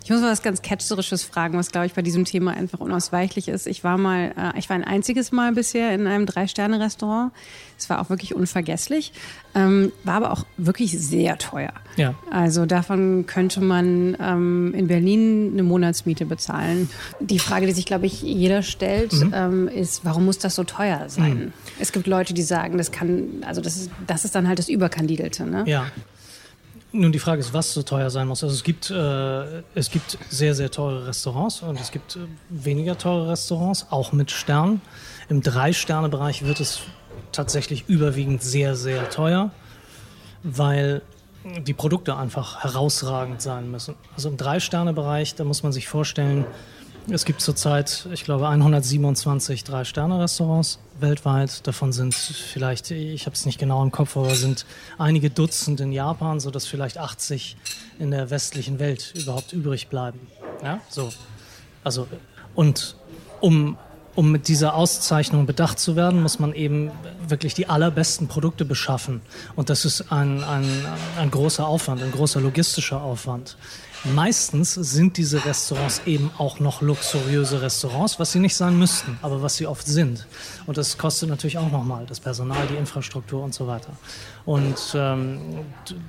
Ich muss mal was ganz Ketzerisches fragen, was, glaube ich, bei diesem Thema einfach unausweichlich ist. Ich war mal, äh, ich war ein einziges Mal bisher in einem Drei-Sterne-Restaurant. Es war auch wirklich unvergesslich, ähm, war aber auch wirklich sehr teuer. Ja. Also davon könnte man ähm, in Berlin eine Monatsmiete bezahlen. Die Frage, die sich, glaube ich, jeder stellt, mhm. ähm, ist, warum muss das so teuer sein? Mhm. Es gibt Leute, die sagen, das kann, also das ist, das ist dann halt das Überkandidelte. Ne? Ja. Nun, die Frage ist, was so teuer sein muss. Also es gibt, äh, es gibt sehr, sehr teure Restaurants und es gibt äh, weniger teure Restaurants, auch mit Sternen. Im Drei-Sterne-Bereich wird es tatsächlich überwiegend sehr, sehr teuer, weil die Produkte einfach herausragend sein müssen. Also im Drei-Sterne-Bereich, da muss man sich vorstellen, Es gibt zurzeit, ich glaube, 127 Drei-Sterne-Restaurants weltweit. Davon sind vielleicht, ich habe es nicht genau im Kopf, aber sind einige Dutzend in Japan, sodass vielleicht 80 in der westlichen Welt überhaupt übrig bleiben. Ja, so. Also, und um um mit dieser Auszeichnung bedacht zu werden, muss man eben wirklich die allerbesten Produkte beschaffen. Und das ist ein, ein, ein großer Aufwand, ein großer logistischer Aufwand. Meistens sind diese Restaurants eben auch noch luxuriöse Restaurants, was sie nicht sein müssten, aber was sie oft sind. Und das kostet natürlich auch nochmal das Personal, die Infrastruktur und so weiter. Und ähm,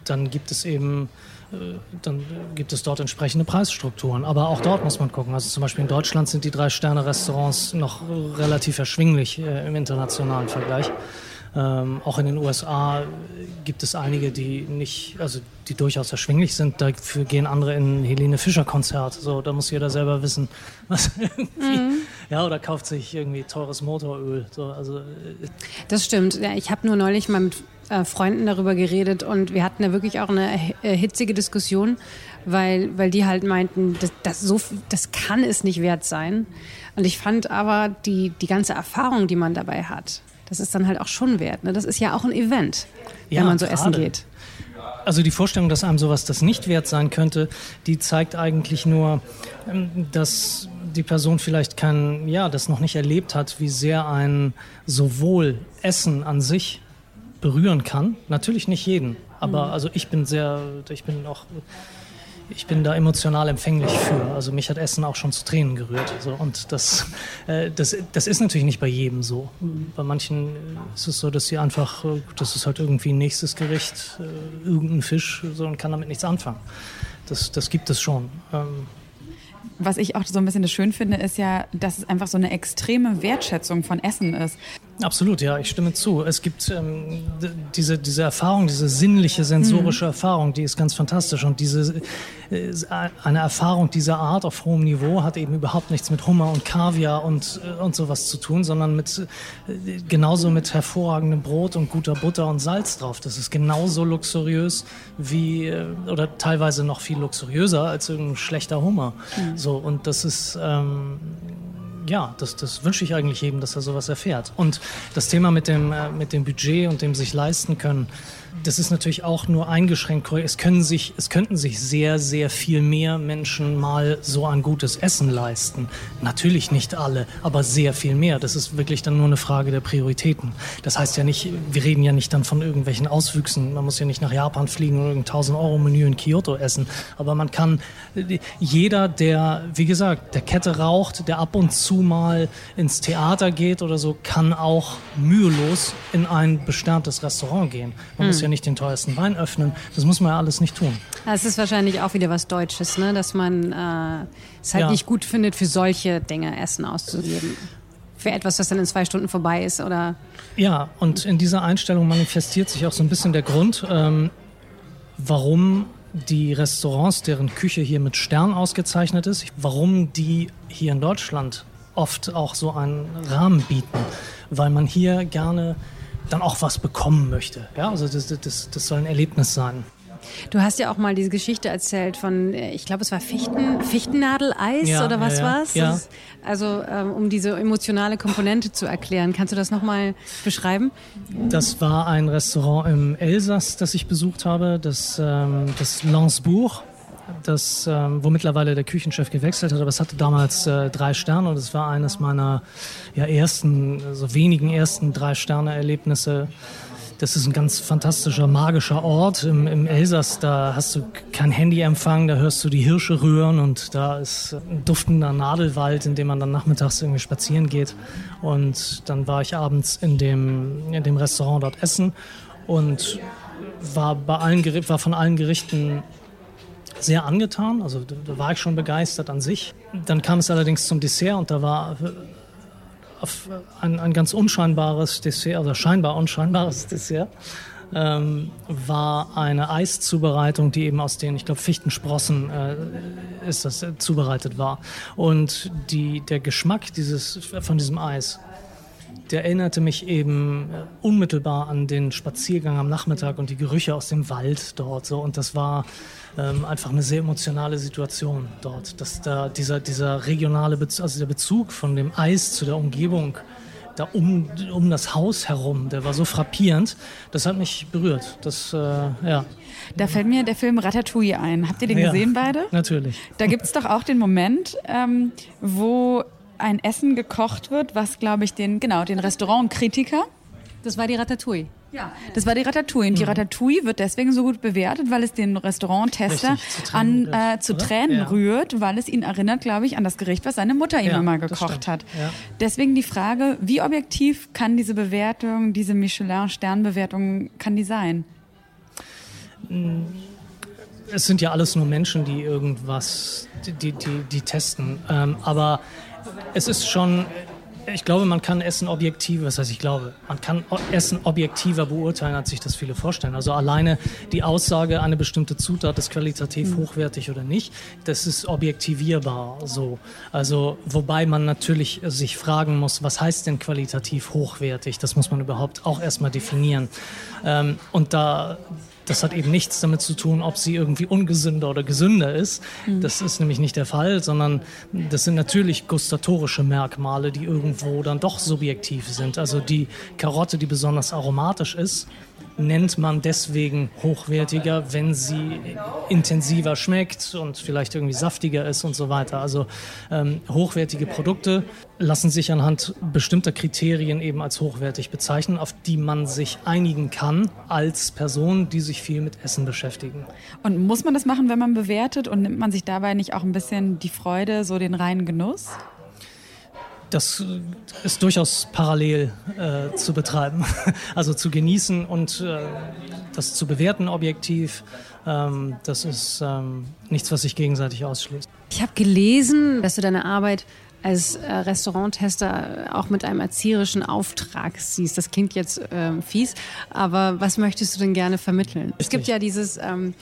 dann gibt es eben äh, dann gibt es dort entsprechende Preisstrukturen. Aber auch dort muss man gucken. Also zum Beispiel in Deutschland sind die Drei-Sterne-Restaurants noch relativ erschwinglich äh, im internationalen Vergleich. Ähm, auch in den USA gibt es einige, die nicht, also die durchaus erschwinglich sind. Dafür gehen andere in Helene Fischer Konzert. So, da muss jeder selber wissen, was irgendwie. Mhm. Ja, oder kauft sich irgendwie teures Motoröl. So, also. Äh, das stimmt. Ja, ich habe nur neulich mal mit äh, Freunden darüber geredet und wir hatten da wirklich auch eine äh, hitzige Diskussion, weil, weil die halt meinten, das, das, so, das kann es nicht wert sein. Und ich fand aber die, die ganze Erfahrung, die man dabei hat, das ist dann halt auch schon wert. Ne? Das ist ja auch ein Event, wenn man so grade. essen geht. Also die Vorstellung, dass einem sowas das nicht wert sein könnte, die zeigt eigentlich nur, ähm, dass die Person vielleicht kein, ja, das noch nicht erlebt hat, wie sehr ein sowohl Essen an sich berühren kann. Natürlich nicht jeden, aber mhm. also ich bin sehr, ich bin auch, ich bin da emotional empfänglich für. Also mich hat Essen auch schon zu Tränen gerührt. So. Und das, äh, das, das ist natürlich nicht bei jedem so. Bei manchen ist es so, dass sie einfach, äh, das ist halt irgendwie ein nächstes Gericht, äh, irgendein Fisch, so und kann damit nichts anfangen. Das, das gibt es schon. Ähm, was ich auch so ein bisschen das schön finde, ist ja, dass es einfach so eine extreme Wertschätzung von Essen ist. Absolut, ja, ich stimme zu. Es gibt ähm, diese, diese Erfahrung, diese sinnliche, sensorische mhm. Erfahrung, die ist ganz fantastisch. Und diese, äh, eine Erfahrung dieser Art auf hohem Niveau hat eben überhaupt nichts mit Hummer und Kaviar und, äh, und sowas zu tun, sondern mit, äh, genauso mit hervorragendem Brot und guter Butter und Salz drauf. Das ist genauso luxuriös wie, äh, oder teilweise noch viel luxuriöser als irgendein schlechter Hummer. Mhm. So, und das ist, ähm, ja, das, das wünsche ich eigentlich jedem, dass er sowas erfährt. Und das Thema mit dem, äh, mit dem Budget und dem sich leisten können, das ist natürlich auch nur eingeschränkt Es, können sich, es könnten sich sehr, sehr viel mehr Menschen mal so ein gutes Essen leisten. Natürlich nicht alle, aber sehr viel mehr. Das ist wirklich dann nur eine Frage der Prioritäten. Das heißt ja nicht, wir reden ja nicht dann von irgendwelchen Auswüchsen. Man muss ja nicht nach Japan fliegen und irgendein 1000 Euro Menü in Kyoto essen. Aber man kann, jeder, der, wie gesagt, der Kette raucht, der ab und zu mal ins Theater geht oder so, kann auch mühelos in ein besterntes Restaurant gehen. Man hm. muss ja nicht den teuersten Wein öffnen. Das muss man ja alles nicht tun. Es ist wahrscheinlich auch wieder was Deutsches, ne? dass man äh, es halt ja. nicht gut findet, für solche Dinge Essen auszugeben. Für etwas, das dann in zwei Stunden vorbei ist, oder? Ja, und in dieser Einstellung manifestiert sich auch so ein bisschen der Grund, ähm, warum die Restaurants, deren Küche hier mit Stern ausgezeichnet ist, warum die hier in Deutschland oft auch so einen Rahmen bieten, weil man hier gerne dann auch was bekommen möchte. Ja, also das, das, das soll ein Erlebnis sein. Du hast ja auch mal diese Geschichte erzählt von, äh, ich glaube, es war Fichten, Fichtennadeleis ja, oder was ja, war's? Ja. also ähm, um diese emotionale Komponente zu erklären. Kannst du das nochmal beschreiben? Das war ein Restaurant im Elsass, das ich besucht habe, das, ähm, das Lansbourg das, ähm, wo mittlerweile der Küchenchef gewechselt hat, aber es hatte damals äh, drei Sterne und es war eines meiner ja, ersten, so also wenigen ersten drei Sterne-Erlebnisse. Das ist ein ganz fantastischer, magischer Ort im, im, Elsass. Da hast du kein Handyempfang, da hörst du die Hirsche rühren und da ist ein duftender Nadelwald, in dem man dann nachmittags irgendwie spazieren geht. Und dann war ich abends in dem, in dem Restaurant dort essen und war, bei allen, war von allen Gerichten sehr angetan. Also da war ich schon begeistert an sich. Dann kam es allerdings zum Dessert und da war äh, ein, ein ganz unscheinbares Dessert, also scheinbar unscheinbares Dessert. Ähm, war eine Eiszubereitung, die eben aus den, ich glaube, Fichtensprossen äh, ist das äh, zubereitet war. Und die, der Geschmack dieses, von diesem Eis der erinnerte mich eben unmittelbar an den Spaziergang am Nachmittag und die Gerüche aus dem Wald dort. So. Und das war ähm, einfach eine sehr emotionale Situation dort. Dass da dieser, dieser regionale Bezug, also der Bezug von dem Eis zu der Umgebung da um, um das Haus herum, der war so frappierend. Das hat mich berührt. Das, äh, ja. Da fällt mir der Film Ratatouille ein. Habt ihr den ja, gesehen beide? Natürlich. Da gibt es doch auch den Moment, ähm, wo ein Essen gekocht wird, was, glaube ich, den, genau, den Restaurantkritiker. Das war die Ratatouille. Ja, das war die Ratatouille. Und die mhm. Ratatouille wird deswegen so gut bewertet, weil es den Restauranttester an äh, zu Tränen ja. rührt, weil es ihn erinnert, glaube ich, an das Gericht, was seine Mutter ihm ja, immer gekocht hat. Ja. Deswegen die Frage, wie objektiv kann diese Bewertung, diese Michelin-Sternbewertung, kann die sein? Mm, es sind ja alles nur Menschen, die irgendwas, die, die, die testen. Ähm, aber es ist schon, ich glaube, man kann Essen objektiver, was heißt ich glaube, man kann Essen objektiver beurteilen, als sich das viele vorstellen. Also alleine die Aussage, eine bestimmte Zutat ist qualitativ mhm. hochwertig oder nicht, das ist objektivierbar so. Also wobei man natürlich sich fragen muss, was heißt denn qualitativ hochwertig? Das muss man überhaupt auch erstmal definieren. Ähm, und da das hat eben nichts damit zu tun, ob sie irgendwie ungesünder oder gesünder ist. Mhm. Das ist nämlich nicht der Fall, sondern das sind natürlich gustatorische Merkmale, die irgendwo dann doch subjektiv sind. Also die Karotte, die besonders aromatisch ist, nennt man deswegen hochwertiger, wenn sie intensiver schmeckt und vielleicht irgendwie saftiger ist und so weiter. Also ähm, hochwertige Produkte lassen sich anhand bestimmter Kriterien eben als hochwertig bezeichnen, auf die man sich einigen kann als Person, die sich viel mit Essen beschäftigen. Und muss man das machen, wenn man bewertet und nimmt man sich dabei nicht auch ein bisschen die Freude, so den reinen Genuss? Das ist durchaus parallel äh, zu betreiben. Also zu genießen und äh, das zu bewerten objektiv, ähm, das ist ähm, nichts, was sich gegenseitig ausschließt. Ich habe gelesen, dass du deine Arbeit als äh, Restauranttester auch mit einem erzieherischen Auftrag siehst. Das klingt jetzt ähm, fies, aber was möchtest du denn gerne vermitteln? Richtig. Es gibt ja dieses, ähm,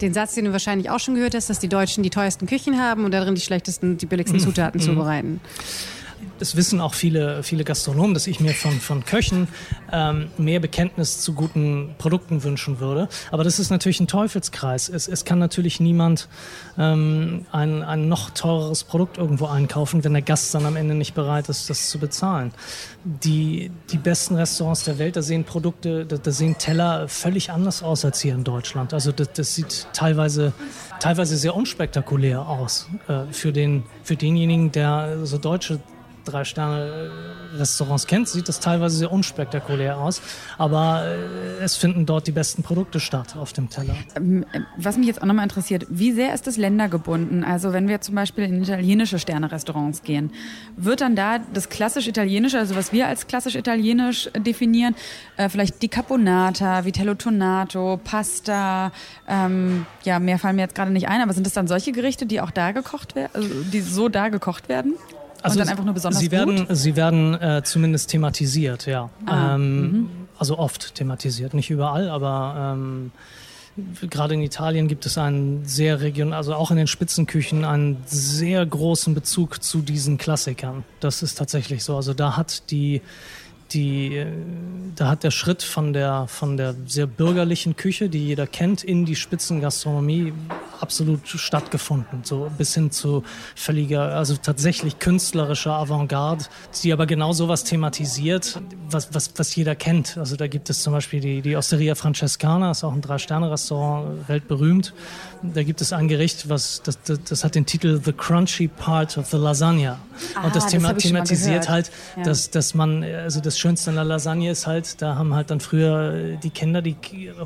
den Satz, den du wahrscheinlich auch schon gehört hast, dass die Deutschen die teuersten Küchen haben und darin die schlechtesten, die billigsten Zutaten mhm. zubereiten das wissen auch viele, viele Gastronomen, dass ich mir von, von Köchen ähm, mehr Bekenntnis zu guten Produkten wünschen würde. Aber das ist natürlich ein Teufelskreis. Es, es kann natürlich niemand ähm, ein, ein noch teureres Produkt irgendwo einkaufen, wenn der Gast dann am Ende nicht bereit ist, das zu bezahlen. Die, die besten Restaurants der Welt, da sehen Produkte, da, da sehen Teller völlig anders aus als hier in Deutschland. Also das, das sieht teilweise, teilweise sehr unspektakulär aus äh, für, den, für denjenigen, der so deutsche Drei-Sterne-Restaurants kennt, sieht das teilweise sehr unspektakulär aus. Aber äh, es finden dort die besten Produkte statt auf dem Teller. Ähm, was mich jetzt auch nochmal interessiert, wie sehr ist das ländergebunden? Also wenn wir zum Beispiel in italienische Sterne-Restaurants gehen, wird dann da das klassisch Italienische, also was wir als klassisch Italienisch definieren, äh, vielleicht die Caponata, Vitello Tonato, Pasta, ähm, ja, mehr fallen mir jetzt gerade nicht ein, aber sind das dann solche Gerichte, die auch da gekocht werden, also die so da gekocht werden? Also und dann einfach nur besonders sie werden, gut? Sie werden äh, zumindest thematisiert, ja. Ah, ähm, mhm. Also oft thematisiert, nicht überall, aber ähm, gerade in Italien gibt es einen sehr region, also auch in den Spitzenküchen einen sehr großen Bezug zu diesen Klassikern. Das ist tatsächlich so. Also da hat die die, da hat der Schritt von der, von der sehr bürgerlichen Küche, die jeder kennt, in die Spitzengastronomie absolut stattgefunden. So bis hin zu völliger, also tatsächlich künstlerischer Avantgarde, die aber genau sowas thematisiert, was, was, was jeder kennt. Also da gibt es zum Beispiel die, die Osteria Francescana, ist auch ein Drei-Sterne-Restaurant, weltberühmt. Da gibt es ein Gericht, was, das, das, das hat den Titel The Crunchy Part of the Lasagna. Ah, Und das, Thema, das thematisiert halt, ja. dass, dass man, also das Schönste an der Lasagne ist halt, da haben halt dann früher äh, die Kinder, die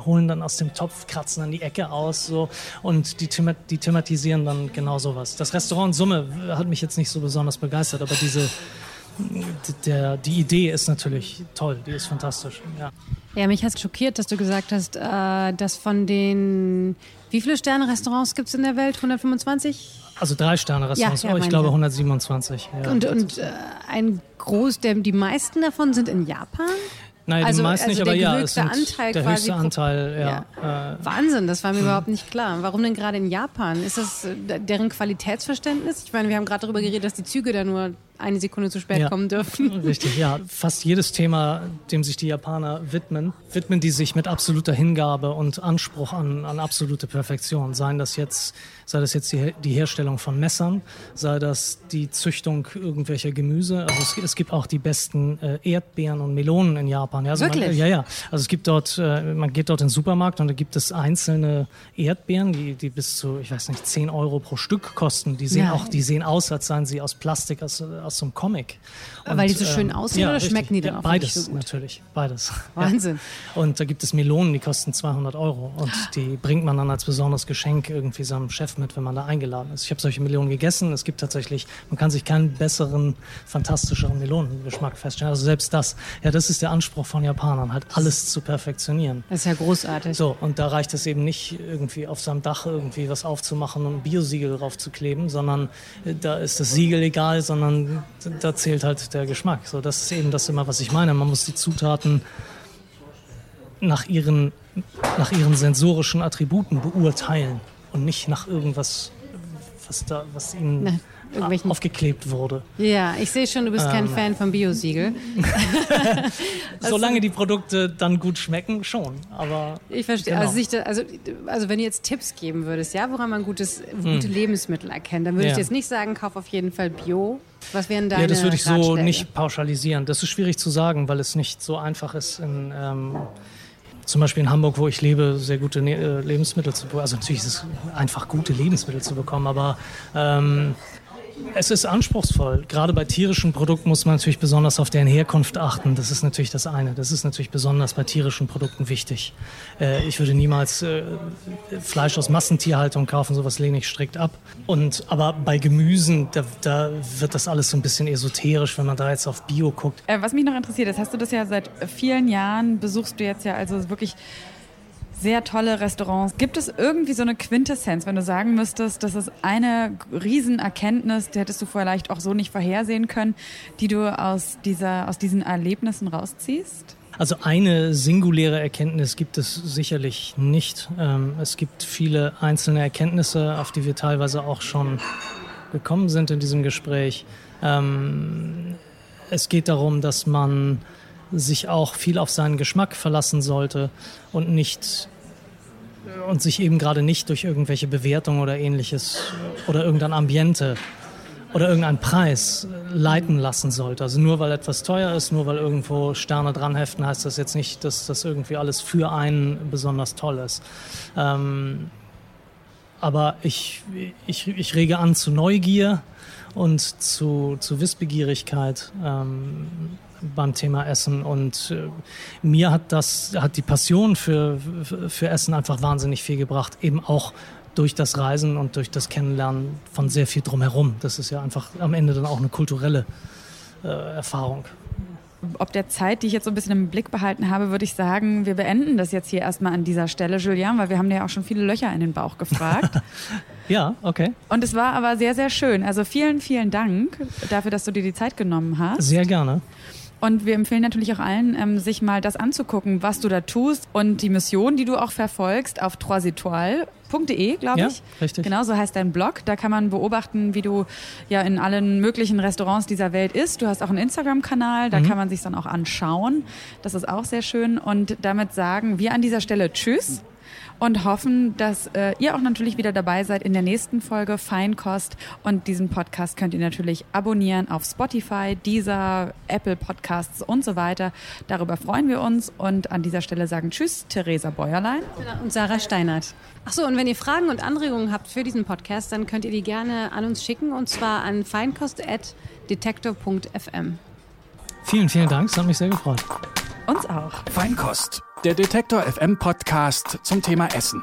holen dann aus dem Topf, kratzen dann die Ecke aus so und die, thema die thematisieren dann genau sowas. Das Restaurant Summe hat mich jetzt nicht so besonders begeistert, aber diese der, die Idee ist natürlich toll, die ist fantastisch. Ja, ja mich hat schockiert, dass du gesagt hast, äh, dass von den, wie viele Sterne-Restaurants gibt es in der Welt? 125? Also drei Sterne-Restaurants, ja, ja, oh, ich glaube 127. Ja. Und, und äh, ein Groß, der, die meisten davon sind in Japan? Nein, also, die meisten also nicht, aber ja, es sind Anteil der höchste Anteil, ja. ja. Äh, Wahnsinn, das war mir hm. überhaupt nicht klar. Warum denn gerade in Japan? Ist das äh, deren Qualitätsverständnis? Ich meine, wir haben gerade darüber geredet, dass die Züge da nur eine Sekunde zu spät Ja. kommen dürfen. Richtig, ja. Fast jedes Thema, dem sich die Japaner widmen, widmen die sich mit absoluter Hingabe und Anspruch an, an absolute Perfektion. Seien das jetzt, sei das jetzt die, die Herstellung von Messern, sei das die Züchtung irgendwelcher Gemüse. Also es, es gibt auch die besten äh, Erdbeeren und Melonen in Japan. Ja, also Man, Wirklich? ja, ja. Also es gibt dort, äh, man geht dort in den Supermarkt und da gibt es einzelne Erdbeeren, die, die bis zu, ich weiß nicht, 10 Euro pro Stück kosten. Die sehen Nein. auch, die sehen aus, als seien sie aus Plastik, aus, aus so einem Comic. Weil die so schön aussehen oder richtig. schmecken die dann ja, auch Beides, nicht so natürlich. Beides. Wahnsinn. Ja. Und da gibt es Melonen, die kosten 200 Euro. Und die bringt man dann als besonderes Geschenk irgendwie seinem Chef mit, wenn man da eingeladen ist. Ich habe solche Melonen gegessen. Es gibt tatsächlich, man kann sich keinen besseren, fantastischeren Melonengeschmack feststellen. Also selbst das, ja, das ist der Anspruch von Japanern, halt alles zu perfektionieren. Das ist ja großartig. So, und da reicht es eben nicht, irgendwie auf seinem Dach irgendwie was aufzumachen und ein Biosiegel drauf zu kleben, sondern äh, da ist das Siegel egal, sondern da zählt halt der Geschmack. So, das ist eben das immer, was ich meine. Man muss die Zutaten nach ihren, nach ihren sensorischen Attributen beurteilen und nicht nach irgendwas, was da, was ihnen irgendwelchen- aufgeklebt wurde. Ja, ich sehe schon, du bist kein Ähm. Fan vom Biosiegel. Solange die Produkte dann gut schmecken, schon. Aber Ich verstehe. Genau. Also, sich da, also, also wenn du jetzt Tipps geben würdest, ja, woran man gutes, gute Lebensmittel erkennt, dann würde ich Hm. Ja. jetzt nicht sagen, kauf auf jeden Fall Bio. Was wären deine Ja, das würde ich so Ratschläge? nicht pauschalisieren. Das ist schwierig zu sagen, weil es nicht so einfach ist, in, ähm, zum Beispiel in Hamburg, wo ich lebe, sehr gute ne äh, Lebensmittel zu bekommen. Also natürlich ist es einfach gute Lebensmittel zu bekommen, aber ähm, es ist anspruchsvoll. Gerade bei tierischen Produkten muss man natürlich besonders auf deren Herkunft achten. Das ist natürlich das eine. Das ist natürlich besonders bei tierischen Produkten wichtig. Äh, ich würde niemals äh, Fleisch aus Massentierhaltung kaufen, sowas lehne ich strikt ab. Und, aber bei Gemüsen, da, da wird das alles so ein bisschen esoterisch, wenn man da jetzt auf Bio guckt. Äh, was mich noch interessiert ist, hast du das ja seit vielen Jahren, besuchst du jetzt ja also wirklich sehr tolle Restaurants. Gibt es irgendwie so eine Quintessenz, wenn du sagen müsstest, das ist eine Riesenerkenntnis, die hättest du vielleicht auch so nicht vorhersehen können, die du aus, dieser, aus diesen Erlebnissen rausziehst? Also eine singuläre Erkenntnis gibt es sicherlich nicht. Ähm, es gibt viele einzelne Erkenntnisse, auf die wir teilweise auch schon gekommen sind in diesem Gespräch. Ähm, es geht darum, dass man sich auch viel auf seinen Geschmack verlassen sollte und nicht und sich eben gerade nicht durch irgendwelche Bewertungen oder ähnliches oder irgendein Ambiente oder irgendein Preis äh, leiten lassen sollte. Also nur weil etwas teuer ist, nur weil irgendwo Sterne dran heften, heißt das jetzt nicht, dass das irgendwie alles für einen besonders toll ist. Ähm, aber ich, ich, ich rege an zu Neugier und zu, zu Wissbegierigkeit ähm, beim Thema Essen. Und äh, mir hat das, hat die Passion für, für Essen einfach wahnsinnig viel gebracht. Eben auch durch das Reisen und durch das Kennenlernen von sehr viel drumherum. Das ist ja einfach am Ende dann auch eine kulturelle äh, Erfahrung. Ob der Zeit, die ich jetzt so ein bisschen im Blick behalten habe, würde ich sagen, wir beenden das jetzt hier erstmal an dieser Stelle, Julian, weil wir haben dir ja auch schon viele Löcher in den Bauch gefragt. Ja, okay. Und es war aber sehr, sehr schön. Also vielen, vielen Dank dafür, dass du dir die Zeit genommen hast. Sehr gerne. Und wir empfehlen natürlich auch allen, ähm, sich mal das anzugucken, was du da tust und die Mission, die du auch verfolgst, auf troisetoile.de, glaube Ja, ich. richtig. Genau, so heißt dein Blog. Da kann man beobachten, wie du ja in allen möglichen Restaurants dieser Welt isst. Du hast auch einen Instagram-Kanal, Mhm. da kann man sich dann auch anschauen. Das ist auch sehr schön. Und damit sagen wir an dieser Stelle Tschüss und hoffen, dass äh, ihr auch natürlich wieder dabei seid in der nächsten Folge Feinkost. Und diesen Podcast könnt ihr natürlich abonnieren auf Spotify, Deezer, Apple Podcasts und so weiter. Darüber freuen wir uns. Und an dieser Stelle sagen Tschüss, Theresa Bäuerlein. Und Sarah Steinert. Achso, und wenn ihr Fragen und Anregungen habt für diesen Podcast, dann könnt ihr die gerne an uns schicken und zwar an feinkost.detektor.fm. Vielen, vielen Dank. Es hat mich sehr gefreut. Uns auch. Feinkost, der Detektor FM Podcast zum Thema Essen.